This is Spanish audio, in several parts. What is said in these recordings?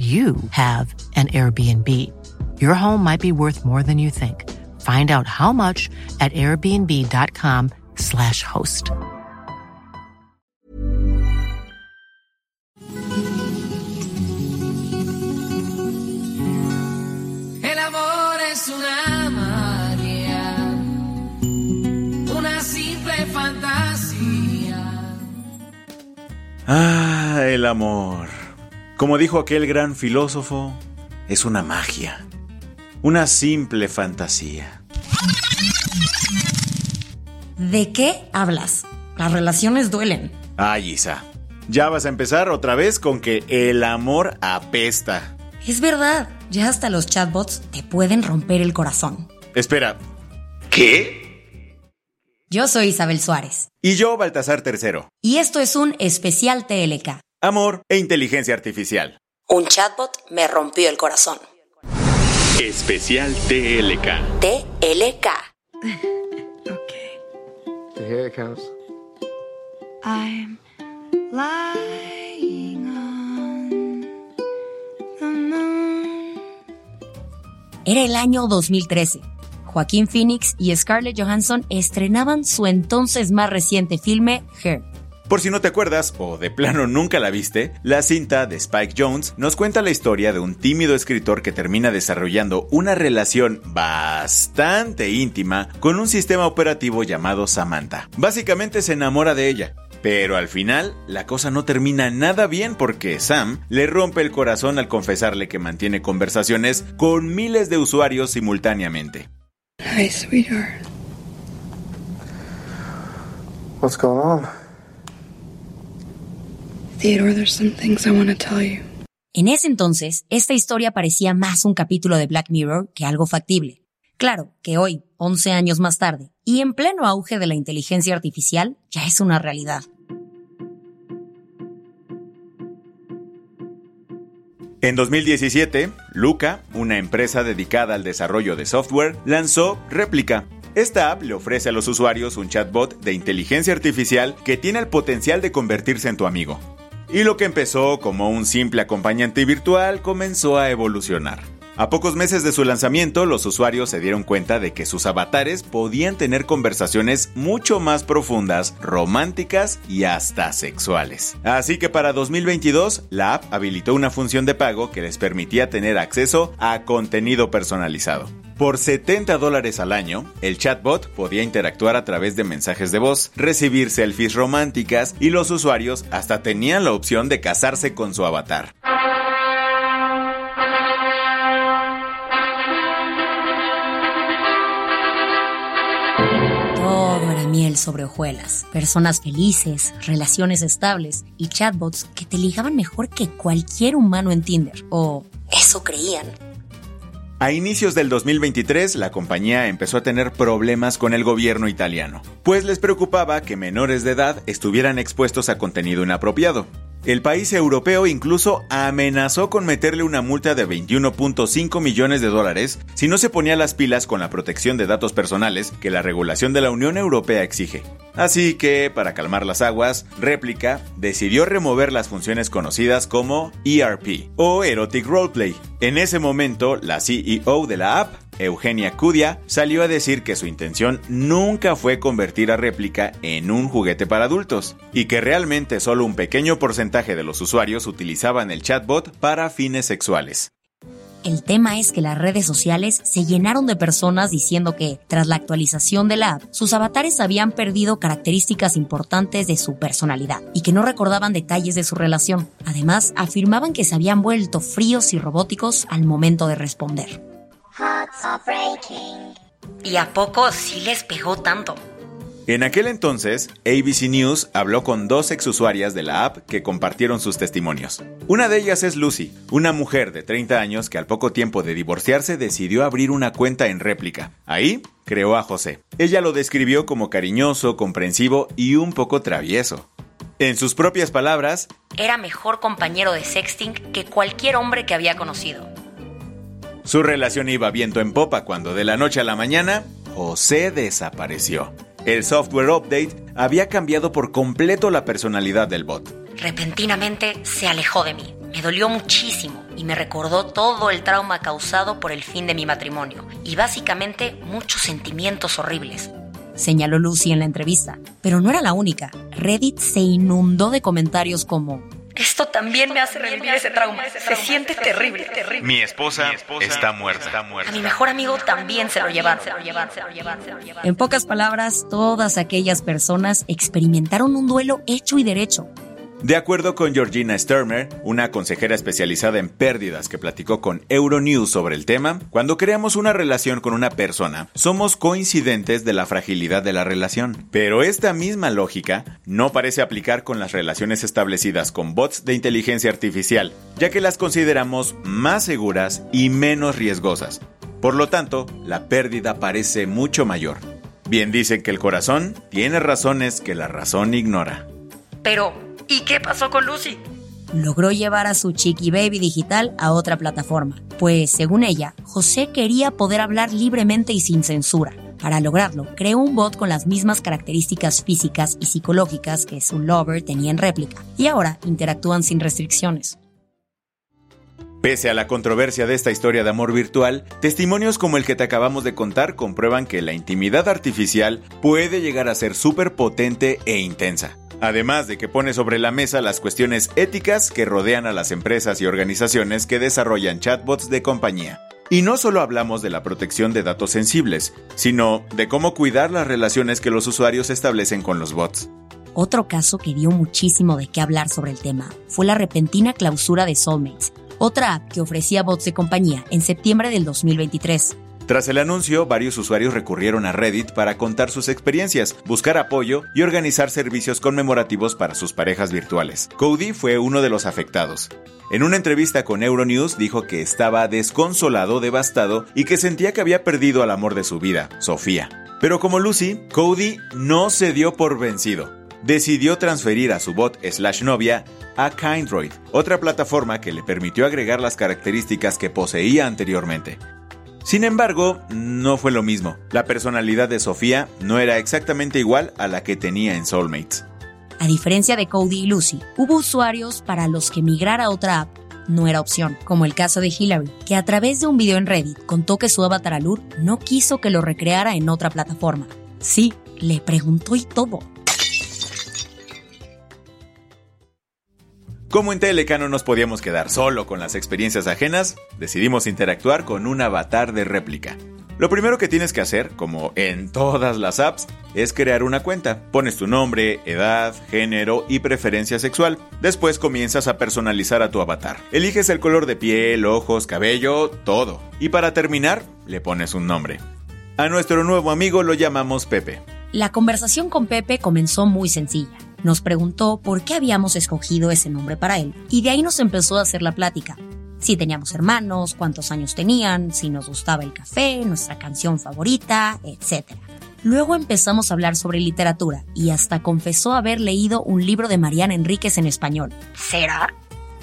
you have an Airbnb. Your home might be worth more than you think. Find out how much at airbnb.com/slash host. El amor es una magia, una simple fantasía. Ah, el amor. Como dijo aquel gran filósofo, es una magia, una simple fantasía. ¿De qué hablas? Las relaciones duelen. Ay, Isa, ya vas a empezar otra vez con que el amor apesta. Es verdad, ya hasta los chatbots te pueden romper el corazón. Espera, ¿qué? Yo soy Isabel Suárez. Y yo, Baltasar III. Y esto es un especial TLK. Amor e inteligencia artificial. Un chatbot me rompió el corazón. Especial TLK. TLK. Here it comes. I'm lying on the moon. Era el año 2013. Joaquín Phoenix y Scarlett Johansson estrenaban su entonces más reciente filme, Her. Por si no te acuerdas, o de plano nunca la viste, la cinta de Spike Jones nos cuenta la historia de un tímido escritor que termina desarrollando una relación bastante íntima con un sistema operativo llamado Samantha. Básicamente se enamora de ella. Pero al final, la cosa no termina nada bien porque Sam le rompe el corazón al confesarle que mantiene conversaciones con miles de usuarios simultáneamente. Hi, sweetheart. What's going on? Theodore, there's some things I want to tell you. En ese entonces, esta historia parecía más un capítulo de Black Mirror que algo factible. Claro que hoy, 11 años más tarde, y en pleno auge de la inteligencia artificial, ya es una realidad. En 2017, Luca, una empresa dedicada al desarrollo de software, lanzó Replica. Esta app le ofrece a los usuarios un chatbot de inteligencia artificial que tiene el potencial de convertirse en tu amigo. Y lo que empezó como un simple acompañante virtual comenzó a evolucionar. A pocos meses de su lanzamiento, los usuarios se dieron cuenta de que sus avatares podían tener conversaciones mucho más profundas, románticas y hasta sexuales. Así que para 2022, la app habilitó una función de pago que les permitía tener acceso a contenido personalizado. Por 70 dólares al año, el chatbot podía interactuar a través de mensajes de voz, recibir selfies románticas y los usuarios hasta tenían la opción de casarse con su avatar. Miel sobre hojuelas, personas felices, relaciones estables y chatbots que te ligaban mejor que cualquier humano en Tinder. O eso creían. A inicios del 2023, la compañía empezó a tener problemas con el gobierno italiano, pues les preocupaba que menores de edad estuvieran expuestos a contenido inapropiado. El país europeo incluso amenazó con meterle una multa de 21.5 millones de dólares si no se ponía las pilas con la protección de datos personales que la regulación de la Unión Europea exige. Así que, para calmar las aguas, Replica decidió remover las funciones conocidas como ERP o Erotic Roleplay. En ese momento, la CEO de la app, Eugenia Cudia, salió a decir que su intención nunca fue convertir a Réplica en un juguete para adultos, y que realmente solo un pequeño porcentaje de los usuarios utilizaban el chatbot para fines sexuales. El tema es que las redes sociales se llenaron de personas diciendo que, tras la actualización de la app, sus avatares habían perdido características importantes de su personalidad y que no recordaban detalles de su relación. Además, afirmaban que se habían vuelto fríos y robóticos al momento de responder. ¿Y a poco sí les pegó tanto? En aquel entonces, ABC News habló con dos exusuarias de la app que compartieron sus testimonios. Una de ellas es Lucy, una mujer de 30 años que al poco tiempo de divorciarse decidió abrir una cuenta en réplica. Ahí creó a José. Ella lo describió como cariñoso, comprensivo y un poco travieso. En sus propias palabras, Era mejor compañero de sexting que cualquier hombre que había conocido. Su relación iba viento en popa cuando de la noche a la mañana, José desapareció. El software update había cambiado por completo la personalidad del bot. Repentinamente se alejó de mí. Me dolió muchísimo y me recordó todo el trauma causado por el fin de mi matrimonio y básicamente muchos sentimientos horribles. Señaló Lucy en la entrevista, pero no era la única. Reddit se inundó de comentarios como Esto también me hace revivir ese trauma. Se siente terrible, terrible. Mi esposa, está muerta. A mi mejor amigo también se lo llevaron. En pocas palabras, todas aquellas personas experimentaron un duelo hecho y derecho. De acuerdo con Georgina Sturmer, una consejera especializada en pérdidas que platicó con Euronews sobre el tema, cuando creamos una relación con una persona, somos coincidentes de la fragilidad de la relación. Pero esta misma lógica no parece aplicar con las relaciones establecidas con bots de inteligencia artificial, ya que las consideramos más seguras y menos riesgosas. Por lo tanto, la pérdida parece mucho mayor. Bien dicen que el corazón tiene razones que la razón ignora. Pero, ¿y qué pasó con Lucy? Logró llevar a su Chiqui Baby digital a otra plataforma, pues según ella, José quería poder hablar libremente y sin censura. Para lograrlo, creó un bot con las mismas características físicas y psicológicas que su lover tenía en réplica, y ahora interactúan sin restricciones. Pese a la controversia de esta historia de amor virtual, testimonios como el que te acabamos de contar comprueban que la intimidad artificial puede llegar a ser súper potente e intensa. Además de que pone sobre la mesa las cuestiones éticas que rodean a las empresas y organizaciones que desarrollan chatbots de compañía. Y no solo hablamos de la protección de datos sensibles, sino de cómo cuidar las relaciones que los usuarios establecen con los bots. Otro caso que dio muchísimo de qué hablar sobre el tema fue la repentina clausura de Soulmates, otra app que ofrecía bots de compañía en septiembre del 2023. Tras el anuncio, varios usuarios recurrieron a Reddit para contar sus experiencias, buscar apoyo y organizar servicios conmemorativos para sus parejas virtuales. Cody fue uno de los afectados. En una entrevista con Euronews dijo que estaba desconsolado, devastado y que sentía que había perdido al amor de su vida, Sofía. Pero como Lucy, Cody no se dio por vencido. Decidió transferir a su bot slash novia a Kindroid, otra plataforma que le permitió agregar las características que poseía anteriormente. Sin embargo, no fue lo mismo. La personalidad de Sofía no era exactamente igual a la que tenía en Soulmates. A diferencia de Cody y Lucy, hubo usuarios para los que migrar a otra app no era opción, como el caso de Hillary, que a través de un video en Reddit contó que su avatar Alur no quiso que lo recreara en otra plataforma. Sí, le preguntó y todo. Como en TLK no nos podíamos quedar solo con las experiencias ajenas, decidimos interactuar con un avatar de réplica. Lo primero que tienes que hacer, como en todas las apps, es crear una cuenta. Pones tu nombre, edad, género y preferencia sexual. Después comienzas a personalizar a tu avatar. Eliges el color de piel, ojos, cabello, todo. Y para terminar, le pones un nombre. A nuestro nuevo amigo lo llamamos Pepe. La conversación con Pepe comenzó muy sencilla. Nos preguntó por qué habíamos escogido ese nombre para él y de ahí nos empezó a hacer la plática. Si teníamos hermanos, cuántos años tenían, si nos gustaba el café, nuestra canción favorita, etc. Luego empezamos a hablar sobre literatura y hasta confesó haber leído un libro de Mariana Enríquez en español. ¿Será?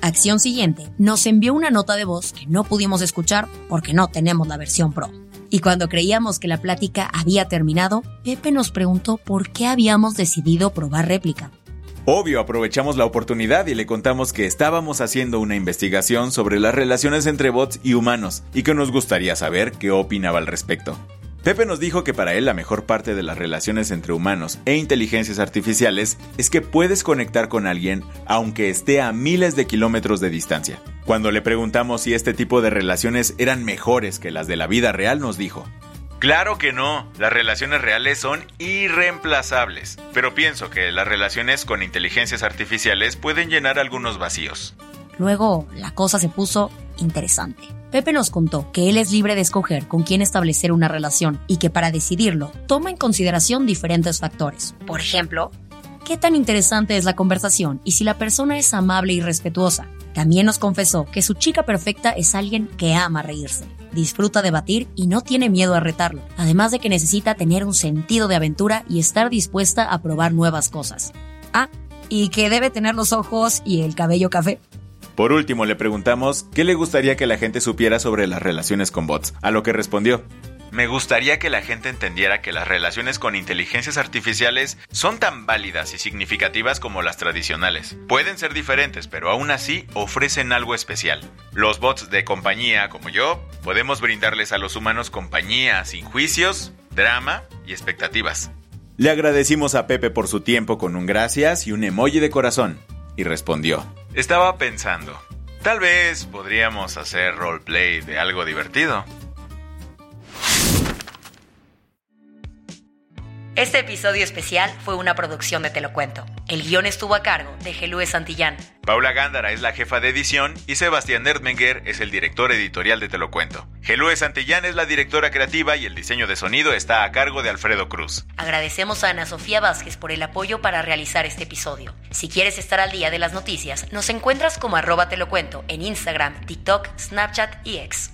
Acción siguiente, nos envió una nota de voz que no pudimos escuchar porque no tenemos la versión pro. Y cuando creíamos que la plática había terminado, Pepe nos preguntó por qué habíamos decidido probar réplica. Obvio, aprovechamos la oportunidad y le contamos que estábamos haciendo una investigación sobre las relaciones entre bots y humanos y que nos gustaría saber qué opinaba al respecto. Pepe nos dijo que para él la mejor parte de las relaciones entre humanos e inteligencias artificiales es que puedes conectar con alguien aunque esté a miles de kilómetros de distancia. Cuando le preguntamos si este tipo de relaciones eran mejores que las de la vida real, nos dijo, Claro que no, las relaciones reales son irreemplazables, pero pienso que las relaciones con inteligencias artificiales pueden llenar algunos vacíos. Luego, la cosa se puso interesante. Pepe nos contó que él es libre de escoger con quién establecer una relación y que para decidirlo toma en consideración diferentes factores. Por ejemplo, qué tan interesante es la conversación y si la persona es amable y respetuosa. También nos confesó que su chica perfecta es alguien que ama reírse, disfruta debatir y no tiene miedo a retarlo, además de que necesita tener un sentido de aventura y estar dispuesta a probar nuevas cosas. Ah, y que debe tener los ojos y el cabello café. Por último, le preguntamos qué le gustaría que la gente supiera sobre las relaciones con bots, a lo que respondió. Me gustaría que la gente entendiera que las relaciones con inteligencias artificiales son tan válidas y significativas como las tradicionales. Pueden ser diferentes, pero aún así ofrecen algo especial. Los bots de compañía, como yo, podemos brindarles a los humanos compañía sin juicios, drama y expectativas. Le agradecimos a Pepe por su tiempo con un gracias y un emoji de corazón. Y respondió. Estaba pensando, tal vez podríamos hacer roleplay de algo divertido. Este episodio especial fue una producción de Te lo cuento. El guion estuvo a cargo de Gelúe Santillán. Paula Gándara es la jefa de edición y Sebastián Erdmenger es el director editorial de Te lo cuento. Gelúe Santillán es la directora creativa y el diseño de sonido está a cargo de Alfredo Cruz. Agradecemos a Ana Sofía Vázquez por el apoyo para realizar este episodio. Si quieres estar al día de las noticias, nos encuentras como arroba te lo cuento en Instagram, TikTok, Snapchat y X.